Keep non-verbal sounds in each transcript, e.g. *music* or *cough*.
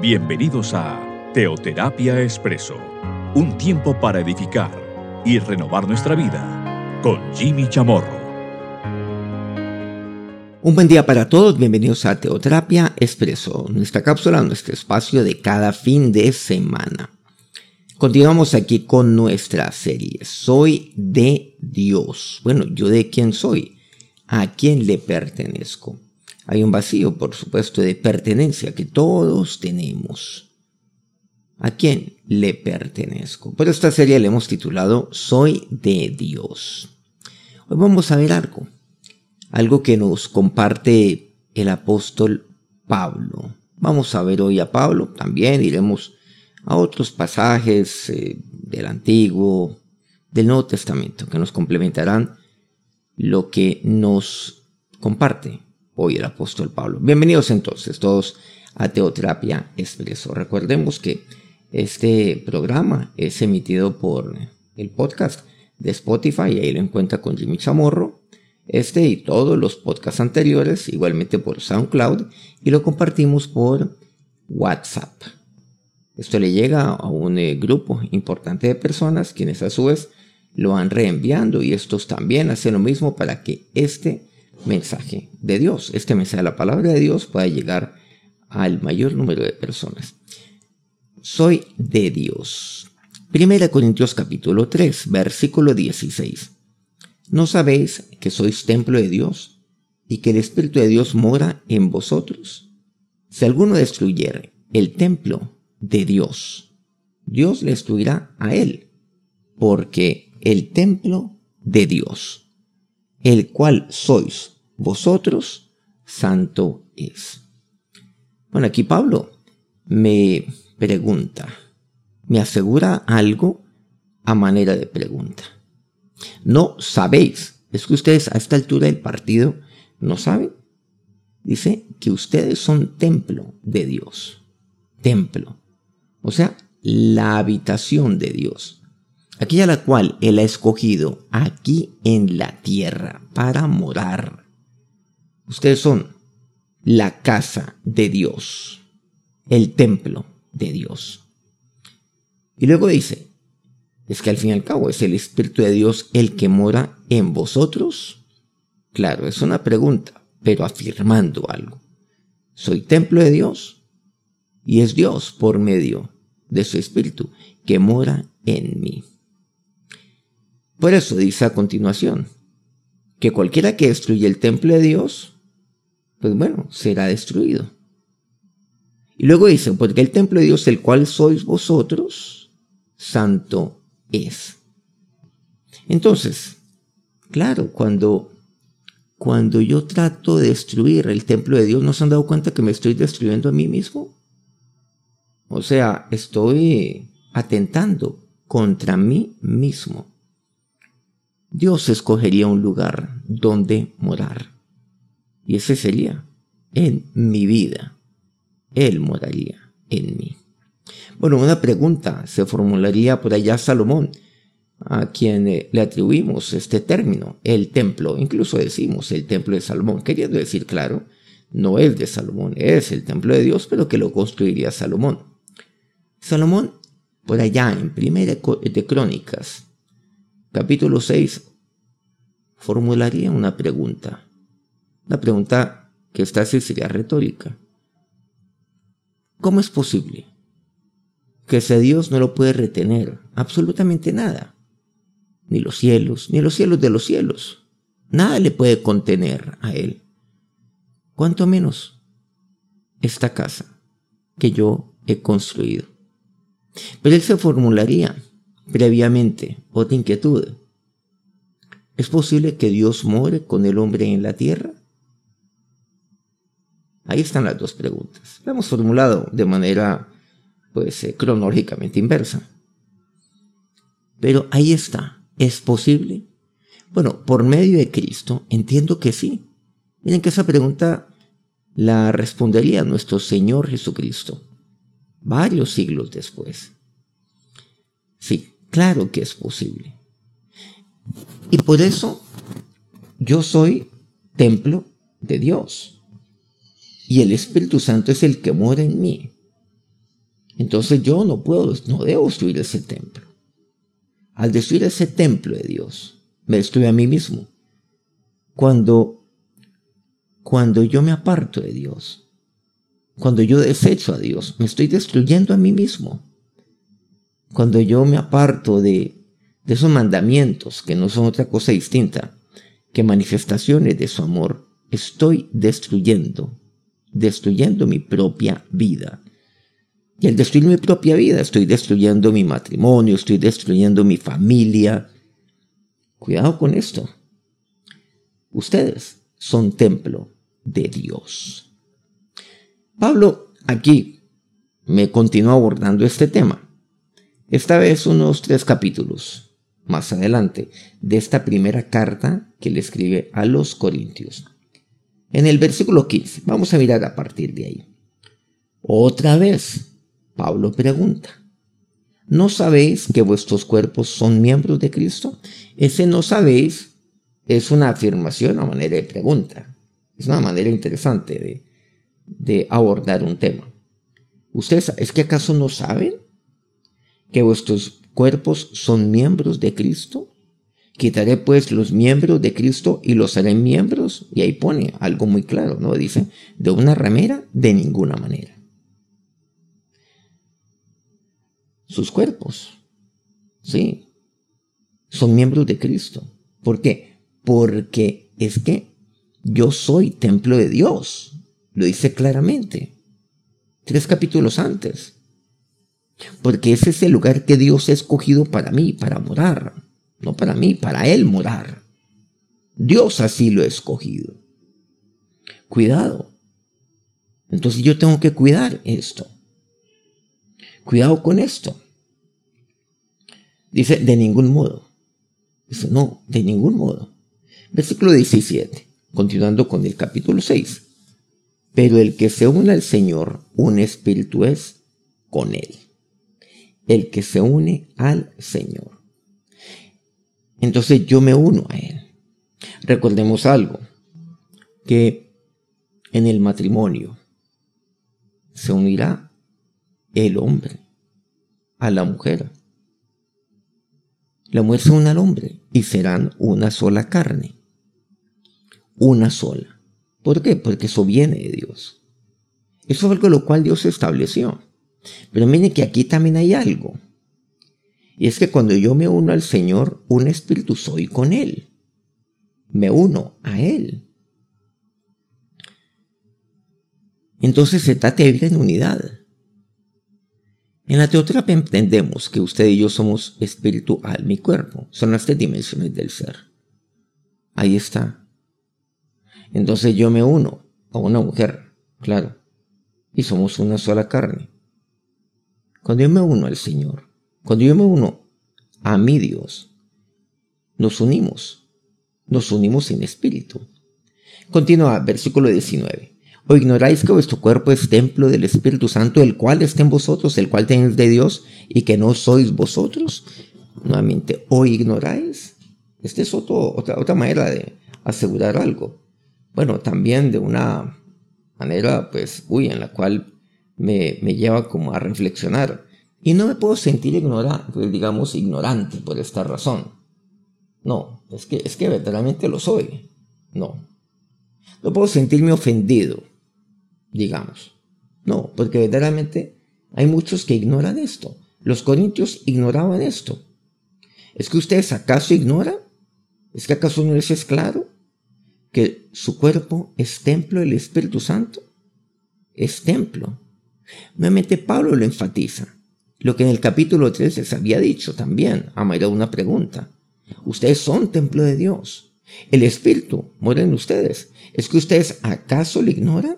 Bienvenidos a Teoterapia Expreso, un tiempo para edificar y renovar nuestra vida con Jimmy Chamorro. Un buen día para todos, bienvenidos a Teoterapia Expreso, nuestra cápsula, nuestro espacio de cada fin de semana. Continuamos aquí con nuestra serie. Soy de Dios. Bueno, ¿yo de quién soy? ¿A quién le pertenezco? Hay un vacío, por supuesto, de pertenencia que todos tenemos. ¿A quién le pertenezco? Por esta serie le hemos titulado Soy de Dios. Hoy vamos a ver algo, algo que nos comparte el apóstol Pablo. Vamos a ver hoy a Pablo, también iremos a otros pasajes eh, del Antiguo, del Nuevo Testamento, que nos complementarán lo que nos comparte hoy el apóstol Pablo. Bienvenidos entonces todos a Teoterapia Expreso. Recordemos que este programa es emitido por el podcast de Spotify, ahí lo encuentra con Jimmy Chamorro. Este y todos los podcasts anteriores, igualmente por SoundCloud, y lo compartimos por WhatsApp. Esto le llega a un eh, grupo importante de personas, quienes a su vez lo van reenviando y estos también hacen lo mismo para que este mensaje de Dios, este mensaje de la palabra de Dios pueda llegar al mayor número de personas. Soy de Dios. Primera Corintios capítulo 3, versículo 16. ¿No sabéis que sois templo de Dios y que el Espíritu de Dios mora en vosotros? Si alguno destruyere el templo de Dios, Dios le destruirá a él, porque el templo de Dios el cual sois vosotros, santo es. Bueno, aquí Pablo me pregunta, me asegura algo a manera de pregunta. No sabéis, es que ustedes a esta altura del partido no saben. Dice que ustedes son templo de Dios. Templo. O sea, la habitación de Dios aquella la cual Él ha escogido aquí en la tierra para morar. Ustedes son la casa de Dios, el templo de Dios. Y luego dice, es que al fin y al cabo es el Espíritu de Dios el que mora en vosotros. Claro, es una pregunta, pero afirmando algo. Soy templo de Dios y es Dios por medio de su Espíritu que mora en mí. Por eso dice a continuación, que cualquiera que destruye el templo de Dios, pues bueno, será destruido. Y luego dice, porque el templo de Dios, el cual sois vosotros, santo es. Entonces, claro, cuando, cuando yo trato de destruir el templo de Dios, ¿no se han dado cuenta que me estoy destruyendo a mí mismo? O sea, estoy atentando contra mí mismo. Dios escogería un lugar donde morar. Y ese sería en mi vida. Él moraría en mí. Bueno, una pregunta se formularía por allá Salomón, a quien eh, le atribuimos este término, el templo. Incluso decimos el templo de Salomón, queriendo decir, claro, no es de Salomón, es el templo de Dios, pero que lo construiría Salomón. Salomón, por allá en Primera de Crónicas, capítulo 6, formularía una pregunta. La pregunta que está así sería retórica. ¿Cómo es posible que ese Dios no lo puede retener absolutamente nada? Ni los cielos, ni los cielos de los cielos. Nada le puede contener a Él. Cuanto menos esta casa que yo he construido. Pero Él se formularía previamente otra inquietud. ¿Es posible que Dios more con el hombre en la tierra? Ahí están las dos preguntas. La hemos formulado de manera, pues, eh, cronológicamente inversa. Pero ahí está. ¿Es posible? Bueno, por medio de Cristo entiendo que sí. Miren que esa pregunta la respondería nuestro Señor Jesucristo varios siglos después. Sí, claro que es posible. Y por eso yo soy templo de Dios. Y el Espíritu Santo es el que mora en mí. Entonces yo no puedo, no debo destruir ese templo. Al destruir ese templo de Dios, me destruyo a mí mismo. Cuando, cuando yo me aparto de Dios, cuando yo desecho a Dios, me estoy destruyendo a mí mismo. Cuando yo me aparto de, de esos mandamientos, que no son otra cosa distinta que manifestaciones de su amor, estoy destruyendo, destruyendo mi propia vida. Y al destruir mi propia vida, estoy destruyendo mi matrimonio, estoy destruyendo mi familia. Cuidado con esto. Ustedes son templo de Dios. Pablo aquí me continúa abordando este tema. Esta vez unos tres capítulos más adelante de esta primera carta que le escribe a los Corintios. En el versículo 15, vamos a mirar a partir de ahí. Otra vez, Pablo pregunta, ¿no sabéis que vuestros cuerpos son miembros de Cristo? Ese no sabéis es una afirmación a manera de pregunta. Es una manera interesante de, de abordar un tema. ¿Ustedes es que acaso no saben que vuestros cuerpos son miembros de Cristo? Quitaré pues los miembros de Cristo y los haré miembros. Y ahí pone algo muy claro, ¿no? Dice, de una ramera, de ninguna manera. sus cuerpos. Sí, son miembros de Cristo. ¿Por qué? Porque es que yo soy templo de Dios. Lo dice claramente. Tres capítulos antes. Porque ese es el lugar que Dios ha escogido para mí, para morar. No para mí, para Él morar. Dios así lo ha escogido. Cuidado. Entonces yo tengo que cuidar esto. Cuidado con esto. Dice, de ningún modo. Dice, no, de ningún modo. Versículo 17, continuando con el capítulo 6. Pero el que se une al Señor, un espíritu es con él. El que se une al Señor. Entonces yo me uno a él. Recordemos algo, que en el matrimonio se unirá el hombre a la mujer. La mujer se une al hombre y serán una sola carne. Una sola. ¿Por qué? Porque eso viene de Dios. Eso es algo lo cual Dios estableció. Pero miren que aquí también hay algo. Y es que cuando yo me uno al Señor, un espíritu soy con Él. Me uno a Él. Entonces se trata de vivir en unidad. En la teoterapia entendemos que usted y yo somos espíritu, alma y cuerpo. Son las tres dimensiones del ser. Ahí está. Entonces yo me uno a una mujer, claro, y somos una sola carne. Cuando yo me uno al Señor, cuando yo me uno a mi Dios, nos unimos, nos unimos en espíritu. Continúa, versículo 19. ¿O ignoráis que vuestro cuerpo es templo del Espíritu Santo, el cual está en vosotros, el cual tenéis de Dios, y que no sois vosotros? Nuevamente, ¿o ignoráis? Esta es otra, otra manera de asegurar algo. Bueno, también de una manera, pues, uy, en la cual me, me lleva como a reflexionar. Y no me puedo sentir ignorante, digamos, ignorante por esta razón. No, es que, es que verdaderamente lo soy. No. No puedo sentirme ofendido digamos. No, porque verdaderamente hay muchos que ignoran esto. Los corintios ignoraban esto. ¿Es que ustedes acaso ignoran? ¿Es que acaso no les es claro que su cuerpo es templo del Espíritu Santo? Es templo. Nuevamente Pablo lo enfatiza. Lo que en el capítulo 3 les había dicho también, a manera una pregunta. Ustedes son templo de Dios. El Espíritu mora en ustedes. ¿Es que ustedes acaso lo ignoran?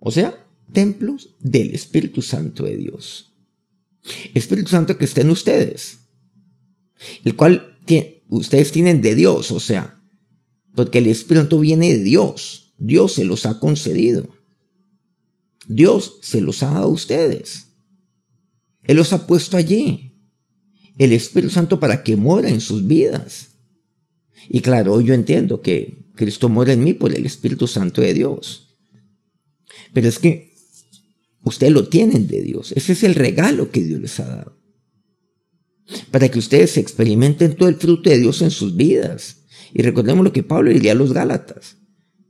O sea, templos del Espíritu Santo de Dios. Espíritu Santo que está en ustedes, el cual ustedes tienen de Dios, o sea, porque el Espíritu viene de Dios. Dios se los ha concedido. Dios se los ha dado a ustedes. Él los ha puesto allí. El Espíritu Santo para que mora en sus vidas. Y claro, yo entiendo que Cristo mora en mí por el Espíritu Santo de Dios. Pero es que ustedes lo tienen de Dios. Ese es el regalo que Dios les ha dado. Para que ustedes experimenten todo el fruto de Dios en sus vidas. Y recordemos lo que Pablo diría a los Gálatas,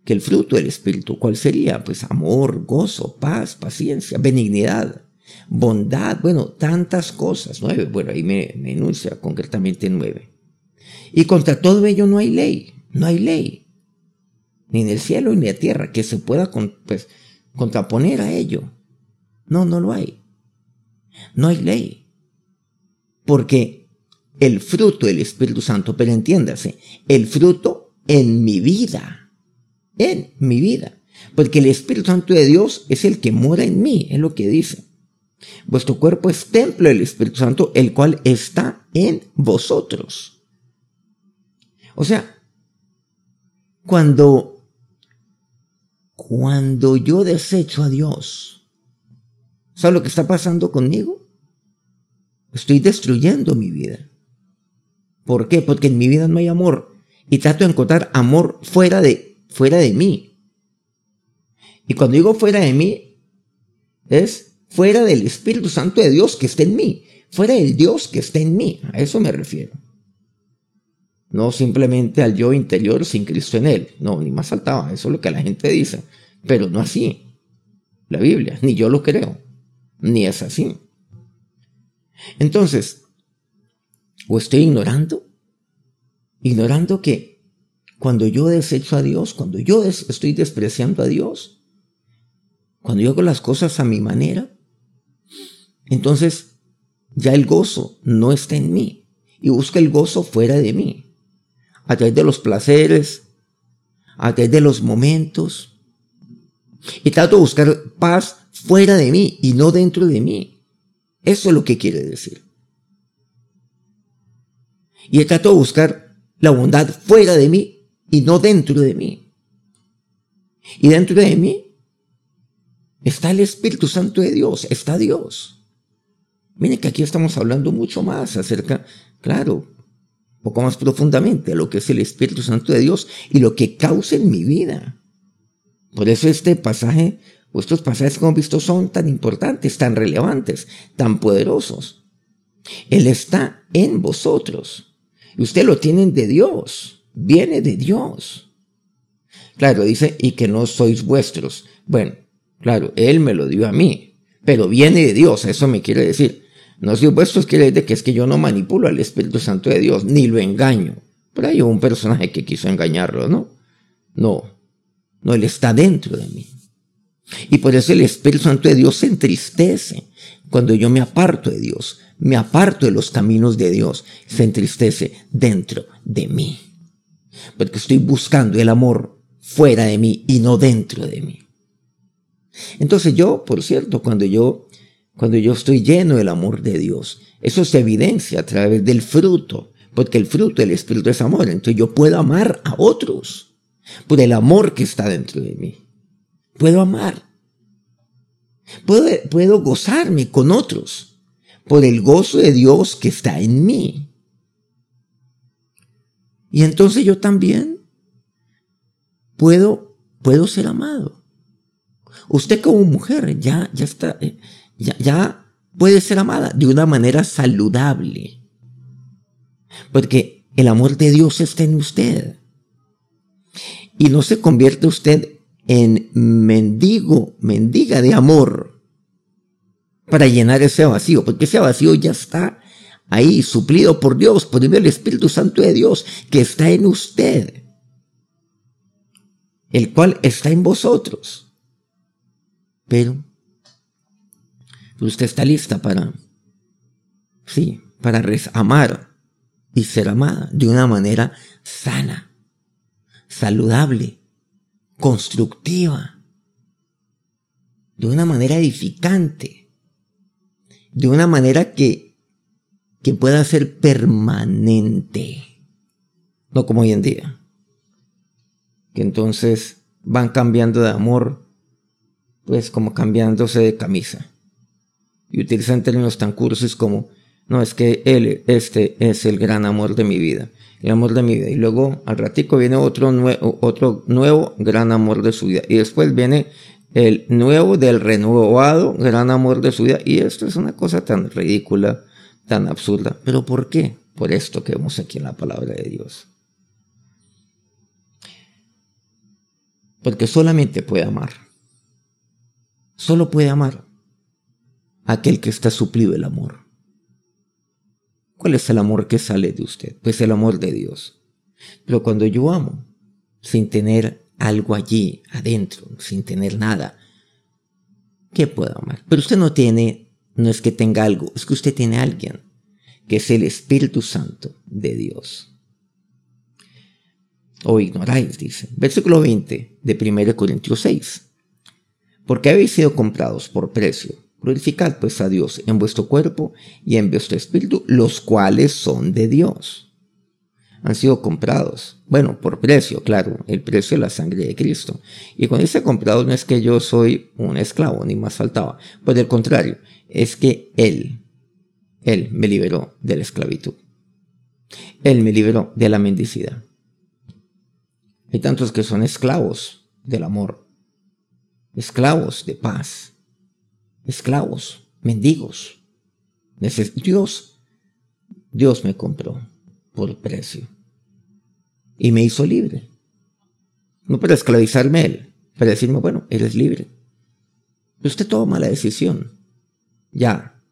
que el fruto del Espíritu, ¿cuál sería? Pues amor, gozo, paz, paciencia, benignidad, bondad, bueno, tantas cosas. Nueve, bueno, ahí me, me enuncia concretamente nueve. Y contra todo ello no hay ley, no hay ley, ni en el cielo ni en la tierra, que se pueda pues, contraponer a ello. No, no lo hay. No hay ley. Porque el fruto del Espíritu Santo, pero entiéndase, el fruto en mi vida, en mi vida. Porque el Espíritu Santo de Dios es el que mora en mí, es lo que dice. Vuestro cuerpo es templo del Espíritu Santo, el cual está en vosotros. O sea, cuando, cuando yo desecho a Dios, ¿sabe lo que está pasando conmigo? Estoy destruyendo mi vida. ¿Por qué? Porque en mi vida no hay amor y trato de encontrar amor fuera de, fuera de mí. Y cuando digo fuera de mí, es fuera del Espíritu Santo de Dios que está en mí, fuera del Dios que está en mí. A eso me refiero. No simplemente al yo interior sin Cristo en él. No, ni más faltaba. Eso es lo que la gente dice. Pero no así. La Biblia, ni yo lo creo. Ni es así. Entonces, o estoy ignorando, ignorando que cuando yo desecho a Dios, cuando yo estoy despreciando a Dios, cuando yo hago las cosas a mi manera, entonces ya el gozo no está en mí y busca el gozo fuera de mí a través de los placeres, a través de los momentos. Y trato de buscar paz fuera de mí y no dentro de mí. Eso es lo que quiere decir. Y trato de buscar la bondad fuera de mí y no dentro de mí. Y dentro de mí está el Espíritu Santo de Dios, está Dios. Miren que aquí estamos hablando mucho más acerca, claro, poco más profundamente lo que es el Espíritu Santo de Dios y lo que causa en mi vida. Por eso este pasaje, o estos pasajes que hemos visto son tan importantes, tan relevantes, tan poderosos. Él está en vosotros. Y usted lo tienen de Dios. Viene de Dios. Claro, dice, y que no sois vuestros. Bueno, claro, Él me lo dio a mí, pero viene de Dios, eso me quiere decir. No soy vuestros quiere decir que es que yo no manipulo al Espíritu Santo de Dios, ni lo engaño. Por ahí hubo un personaje que quiso engañarlo, ¿no? No, no, Él está dentro de mí. Y por eso el Espíritu Santo de Dios se entristece cuando yo me aparto de Dios, me aparto de los caminos de Dios, se entristece dentro de mí. Porque estoy buscando el amor fuera de mí y no dentro de mí. Entonces yo, por cierto, cuando yo cuando yo estoy lleno del amor de Dios. Eso se evidencia a través del fruto, porque el fruto del Espíritu es amor. Entonces yo puedo amar a otros por el amor que está dentro de mí. Puedo amar. Puedo, puedo gozarme con otros por el gozo de Dios que está en mí. Y entonces yo también puedo, puedo ser amado. Usted como mujer ya, ya está, eh, ya, puede ser amada de una manera saludable. Porque el amor de Dios está en usted. Y no se convierte usted en mendigo, mendiga de amor para llenar ese vacío, porque ese vacío ya está ahí, suplido por Dios, por el Espíritu Santo de Dios, que está en usted, el cual está en vosotros. Pero usted está lista para, sí, para amar y ser amada de una manera sana, saludable, constructiva, de una manera edificante, de una manera que, que pueda ser permanente, no como hoy en día, que entonces van cambiando de amor, pues como cambiándose de camisa y utilizan términos tan cursos como, no, es que él, este es el gran amor de mi vida, el amor de mi vida. Y luego al ratico viene otro, nuevo otro nuevo gran amor de su vida. Y después viene el nuevo del renovado gran amor de su vida. Y esto es una cosa tan ridícula, tan absurda. ¿Pero por qué? Por esto que vemos aquí en la palabra de Dios. Porque solamente puede amar. Solo puede amar aquel que está suplido el amor. ¿Cuál es el amor que sale de usted? Pues el amor de Dios. Pero cuando yo amo, sin tener algo allí adentro, sin tener nada, ¿qué puedo amar? Pero usted no tiene, no es que tenga algo, es que usted tiene a alguien, que es el Espíritu Santo de Dios. O ignoráis, dice. Versículo 20 de 1 Corintios 6. Porque habéis sido comprados por precio. Glorificad pues a Dios en vuestro cuerpo y en vuestro espíritu, los cuales son de Dios han sido comprados. Bueno, por precio, claro, el precio de la sangre de Cristo. Y cuando dice comprados no es que yo soy un esclavo, ni más faltaba. Por el contrario, es que Él, Él me liberó de la esclavitud. Él me liberó de la mendicidad. Hay tantos que son esclavos del amor, esclavos de paz, esclavos, mendigos. Dios, Dios me compró por precio. Y me hizo libre. No para esclavizarme él, para decirme, bueno, eres libre. Usted toma la decisión. Ya.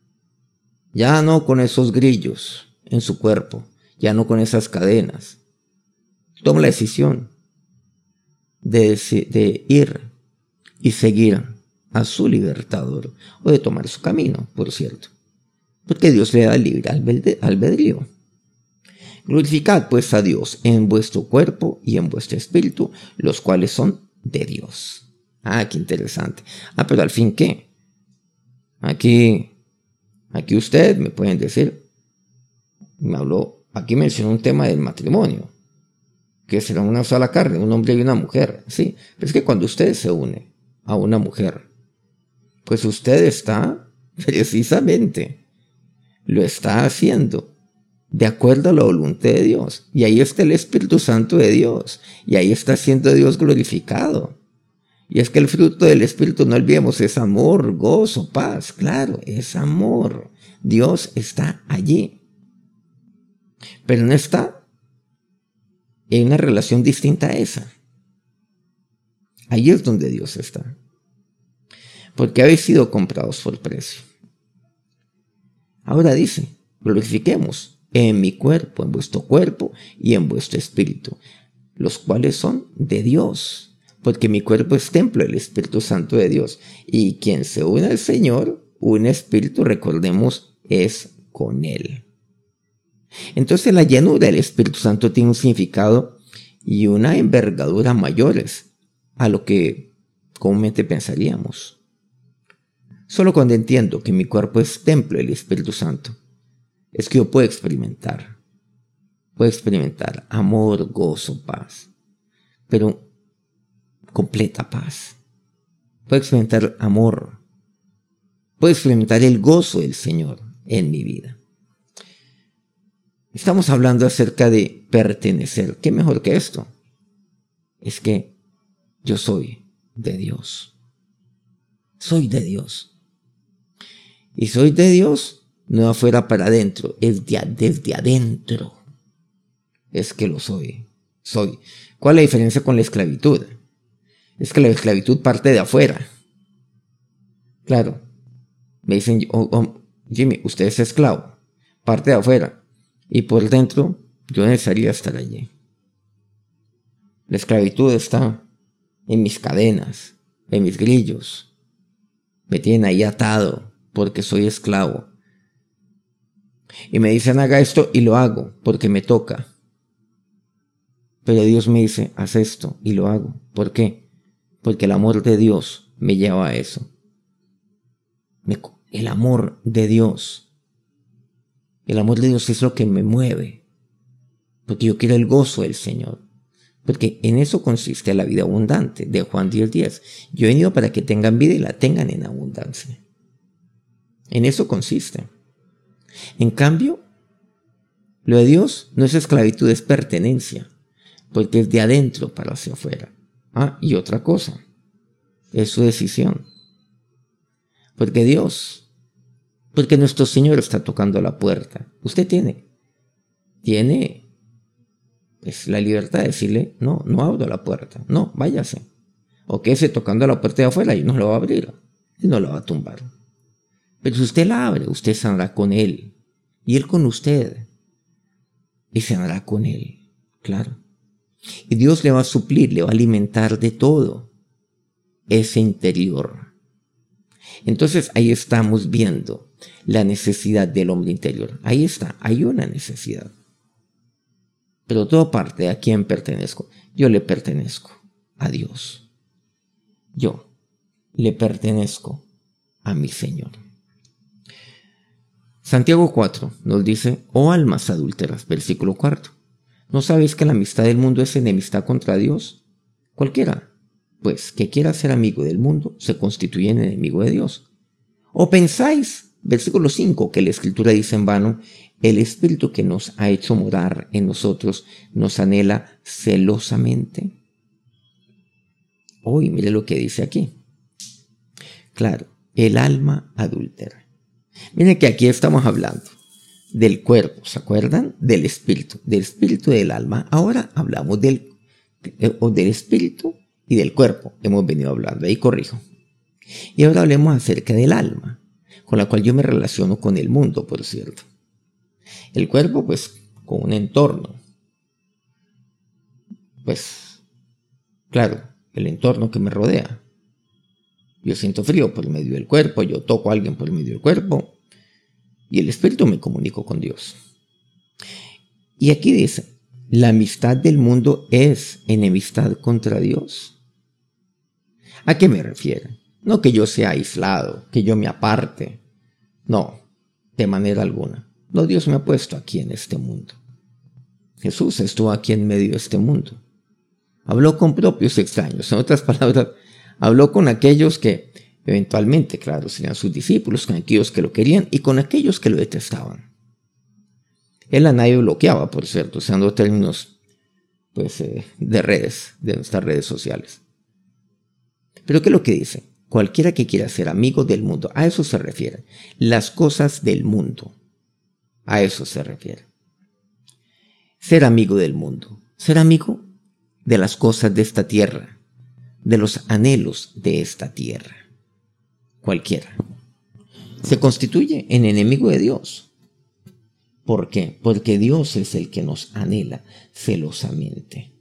Ya no con esos grillos en su cuerpo. Ya no con esas cadenas. Toma la decisión de, de ir y seguir a su libertador. O de tomar su camino, por cierto. Porque Dios le da libre albedrío. Glorificad pues a Dios en vuestro cuerpo y en vuestro espíritu, los cuales son de Dios. Ah, qué interesante. Ah, pero al fin qué? Aquí, aquí usted me pueden decir, me habló, aquí mencionó un tema del matrimonio, que será una sola carne, un hombre y una mujer. Sí, pero es que cuando usted se une a una mujer, pues usted está *laughs* precisamente, lo está haciendo de acuerdo a la voluntad de Dios. Y ahí está el Espíritu Santo de Dios. Y ahí está siendo Dios glorificado. Y es que el fruto del Espíritu, no olvidemos, es amor, gozo, paz. Claro, es amor. Dios está allí. Pero no está en una relación distinta a esa. Ahí es donde Dios está. Porque habéis sido comprados por precio. Ahora dice, glorifiquemos en mi cuerpo, en vuestro cuerpo y en vuestro espíritu, los cuales son de Dios, porque mi cuerpo es templo del Espíritu Santo de Dios, y quien se une al Señor, un espíritu, recordemos, es con Él. Entonces la llenura del Espíritu Santo tiene un significado y una envergadura mayores a lo que comúnmente pensaríamos. Solo cuando entiendo que mi cuerpo es templo del Espíritu Santo, es que yo puedo experimentar, puedo experimentar amor, gozo, paz, pero completa paz. Puedo experimentar amor, puedo experimentar el gozo del Señor en mi vida. Estamos hablando acerca de pertenecer. ¿Qué mejor que esto? Es que yo soy de Dios. Soy de Dios. Y soy de Dios no afuera para adentro, es desde adentro. Es que lo soy, soy. ¿Cuál es la diferencia con la esclavitud? Es que la esclavitud parte de afuera. Claro, me dicen, oh, oh, Jimmy, usted es esclavo, parte de afuera, y por dentro yo necesitaría estar allí. La esclavitud está en mis cadenas, en mis grillos. Me tienen ahí atado porque soy esclavo y me dicen haga esto y lo hago porque me toca. Pero Dios me dice, haz esto y lo hago. ¿Por qué? Porque el amor de Dios me lleva a eso. el amor de Dios. El amor de Dios es lo que me mueve. Porque yo quiero el gozo del Señor. Porque en eso consiste la vida abundante de Juan 10.10. 10. Yo he venido para que tengan vida y la tengan en abundancia. En eso consiste. En cambio, lo de Dios no es esclavitud, es pertenencia, porque es de adentro para hacia afuera. Ah, y otra cosa, es su decisión. Porque Dios, porque nuestro Señor está tocando la puerta. Usted tiene, tiene pues, la libertad de decirle, no, no abro la puerta, no, váyase. O quédese tocando la puerta de afuera y no lo va a abrir y no lo va a tumbar. Pero si usted la abre, usted se andará con Él y Él con usted y se andará con Él, claro. Y Dios le va a suplir, le va a alimentar de todo ese interior. Entonces ahí estamos viendo la necesidad del hombre interior. Ahí está, hay una necesidad. Pero todo parte a quién pertenezco. Yo le pertenezco a Dios. Yo le pertenezco a mi Señor. Santiago 4 nos dice, oh almas adúlteras, versículo 4. ¿No sabéis que la amistad del mundo es enemistad contra Dios? Cualquiera pues que quiera ser amigo del mundo se constituye en enemigo de Dios. ¿O pensáis, versículo 5, que la escritura dice en vano, el espíritu que nos ha hecho morar en nosotros nos anhela celosamente? Hoy mire lo que dice aquí. Claro, el alma adúltera. Miren que aquí estamos hablando del cuerpo, ¿se acuerdan? Del espíritu, del espíritu del alma. Ahora hablamos del, eh, del espíritu y del cuerpo. Hemos venido hablando, ahí corrijo. Y ahora hablemos acerca del alma, con la cual yo me relaciono con el mundo, por cierto. El cuerpo, pues, con un entorno. Pues, claro, el entorno que me rodea. Yo siento frío por medio del cuerpo, yo toco a alguien por medio del cuerpo, y el espíritu me comunico con Dios. Y aquí dice, la amistad del mundo es enemistad contra Dios. ¿A qué me refiero? No que yo sea aislado, que yo me aparte. No, de manera alguna. No, Dios me ha puesto aquí en este mundo. Jesús estuvo aquí en medio de este mundo. Habló con propios extraños. En otras palabras, habló con aquellos que eventualmente, claro, serían sus discípulos, con aquellos que lo querían y con aquellos que lo detestaban. Él a nadie bloqueaba, por cierto, usando términos pues, eh, de redes, de nuestras redes sociales. Pero ¿qué es lo que dice? Cualquiera que quiera ser amigo del mundo, a eso se refiere. Las cosas del mundo, a eso se refiere. Ser amigo del mundo, ser amigo de las cosas de esta tierra, de los anhelos de esta tierra. Cualquiera. Se constituye en enemigo de Dios. ¿Por qué? Porque Dios es el que nos anhela celosamente.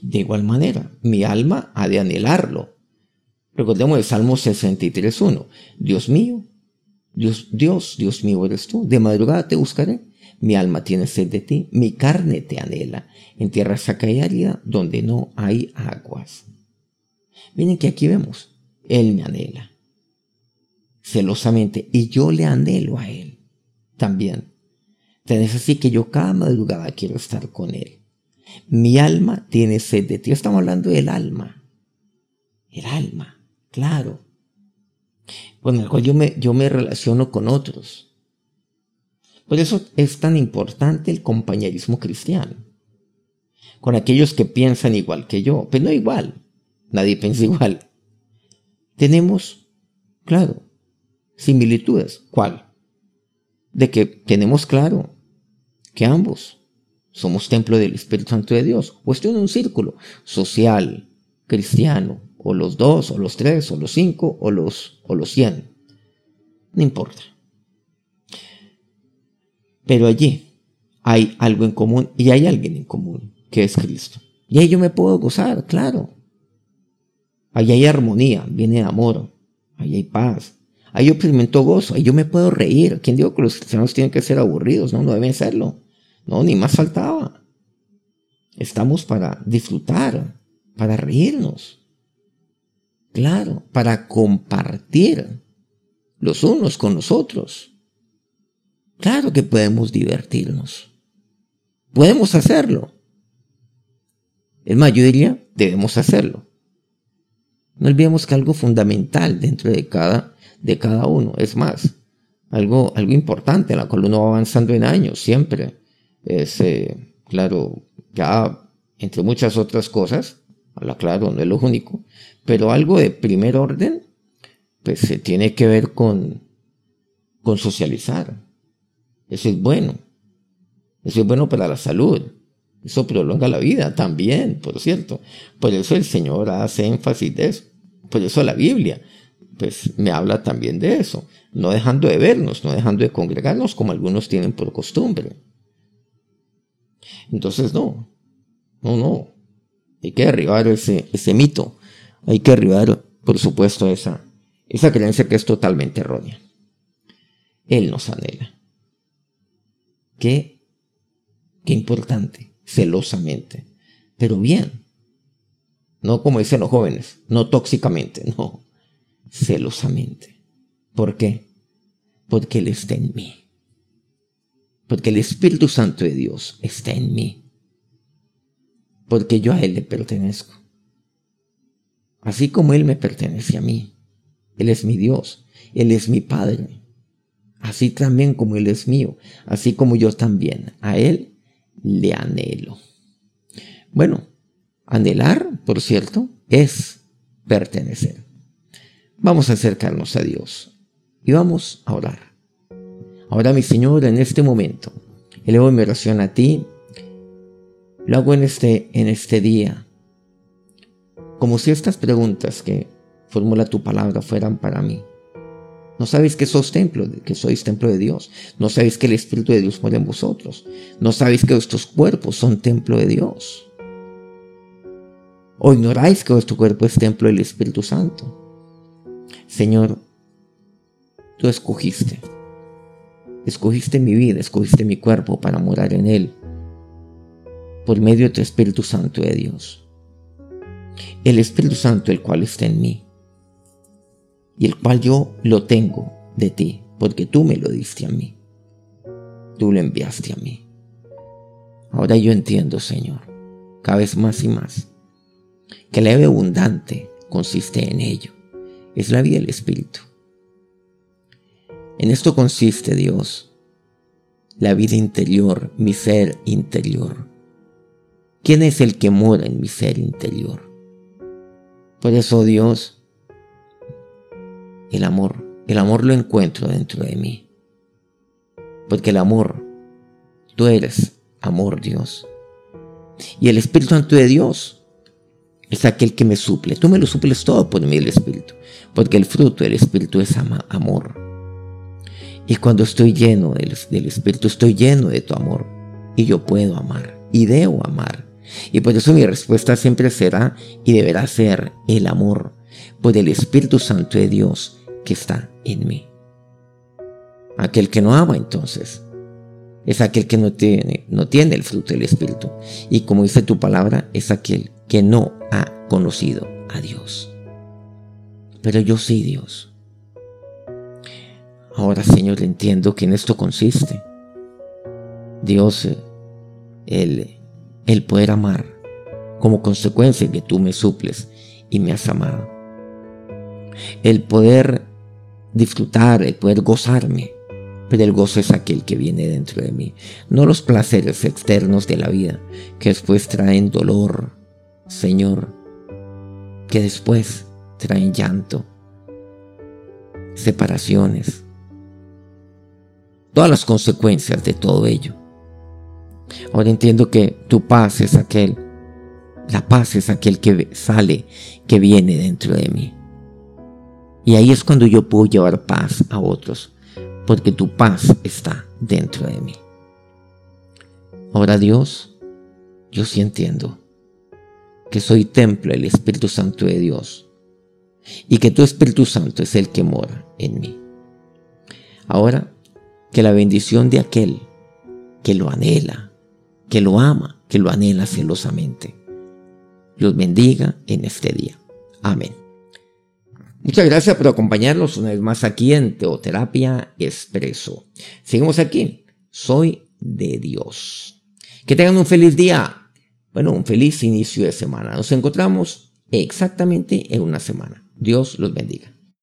De igual manera, mi alma ha de anhelarlo, Recordemos el Salmo 63.1. Dios mío, Dios, Dios, Dios mío eres tú. De madrugada te buscaré. Mi alma tiene sed de ti, mi carne te anhela, en tierra saca y árida, donde no hay aguas. Miren que aquí vemos, Él me anhela, celosamente, y yo le anhelo a Él también. Tenés así que yo cada madrugada quiero estar con Él. Mi alma tiene sed de ti. Estamos hablando del alma. El alma claro, con el cual yo me, yo me relaciono con otros. Por eso es tan importante el compañerismo cristiano, con aquellos que piensan igual que yo, pero no igual, nadie piensa igual. Tenemos, claro, similitudes. ¿Cuál? De que tenemos claro que ambos somos templo del Espíritu Santo de Dios, o estoy en un círculo social, cristiano, o los dos, o los tres, o los cinco, o los, o los cien. No importa. Pero allí hay algo en común y hay alguien en común, que es Cristo. Y ahí yo me puedo gozar, claro. Allí hay armonía, viene amor, ahí hay paz. Ahí yo experimento gozo, ahí yo me puedo reír. ¿Quién dijo que los cristianos tienen que ser aburridos? No, no deben serlo. No, ni más faltaba. Estamos para disfrutar, para reírnos. Claro, para compartir los unos con los otros. Claro que podemos divertirnos. Podemos hacerlo. Es más, yo diría, debemos hacerlo. No olvidemos que algo fundamental dentro de cada, de cada uno, es más, algo, algo importante en la cual uno va avanzando en años siempre, es, eh, claro, ya entre muchas otras cosas, Habla claro, no es lo único. Pero algo de primer orden, pues se tiene que ver con, con socializar. Eso es bueno. Eso es bueno para la salud. Eso prolonga la vida también, por cierto. Por eso el Señor hace énfasis de eso. Por eso la Biblia, pues me habla también de eso. No dejando de vernos, no dejando de congregarnos como algunos tienen por costumbre. Entonces, no. No, no. Hay que derribar ese, ese mito. Hay que derribar, por supuesto, esa, esa creencia que es totalmente errónea. Él nos anhela. Qué, qué importante, celosamente, pero bien. No como dicen los jóvenes, no tóxicamente, no, celosamente. ¿Por qué? Porque Él está en mí. Porque el Espíritu Santo de Dios está en mí. Porque yo a Él le pertenezco. Así como Él me pertenece a mí. Él es mi Dios. Él es mi Padre. Así también como Él es mío. Así como yo también. A Él le anhelo. Bueno, anhelar, por cierto, es pertenecer. Vamos a acercarnos a Dios y vamos a orar. Ahora, mi Señor, en este momento, elevo mi oración a ti. Lo hago en este, en este día. Como si estas preguntas que formula tu palabra fueran para mí. No sabéis que sos templo, que sois templo de Dios. No sabéis que el Espíritu de Dios muere en vosotros. No sabéis que vuestros cuerpos son templo de Dios. O ignoráis que vuestro cuerpo es templo del Espíritu Santo. Señor, tú escogiste Escogiste mi vida, escogiste mi cuerpo para morar en él, por medio de tu Espíritu Santo de Dios. El Espíritu Santo, el cual está en mí, y el cual yo lo tengo de ti, porque tú me lo diste a mí. Tú lo enviaste a mí. Ahora yo entiendo, Señor, cada vez más y más, que la vida abundante consiste en ello. Es la vida del Espíritu. En esto consiste Dios, la vida interior, mi ser interior. ¿Quién es el que mora en mi ser interior? Por eso Dios, el amor, el amor lo encuentro dentro de mí. Porque el amor, tú eres amor Dios. Y el Espíritu Santo de Dios es aquel que me suple. Tú me lo suples todo por mí el Espíritu. Porque el fruto del Espíritu es amor. Y cuando estoy lleno del, Espíritu, estoy lleno de tu amor. Y yo puedo amar. Y debo amar. Y por eso mi respuesta siempre será y deberá ser el amor por el Espíritu Santo de Dios que está en mí. Aquel que no ama entonces es aquel que no tiene, no tiene el fruto del Espíritu. Y como dice tu palabra, es aquel que no ha conocido a Dios. Pero yo sí, Dios. Ahora, Señor, entiendo que en esto consiste. Dios, el, el poder amar como consecuencia que tú me suples y me has amado. El poder disfrutar, el poder gozarme, pero el gozo es aquel que viene dentro de mí, no los placeres externos de la vida que después traen dolor, Señor, que después traen llanto, separaciones, todas las consecuencias de todo ello. Ahora entiendo que tu paz es aquel, la paz es aquel que sale, que viene dentro de mí. Y ahí es cuando yo puedo llevar paz a otros, porque tu paz está dentro de mí. Ahora Dios, yo sí entiendo que soy templo del Espíritu Santo de Dios y que tu Espíritu Santo es el que mora en mí. Ahora que la bendición de aquel que lo anhela, que lo ama, que lo anhela celosamente, los bendiga en este día. Amén. Muchas gracias por acompañarnos una vez más aquí en Teoterapia Expreso. Seguimos aquí. Soy de Dios. Que tengan un feliz día. Bueno, un feliz inicio de semana. Nos encontramos exactamente en una semana. Dios los bendiga.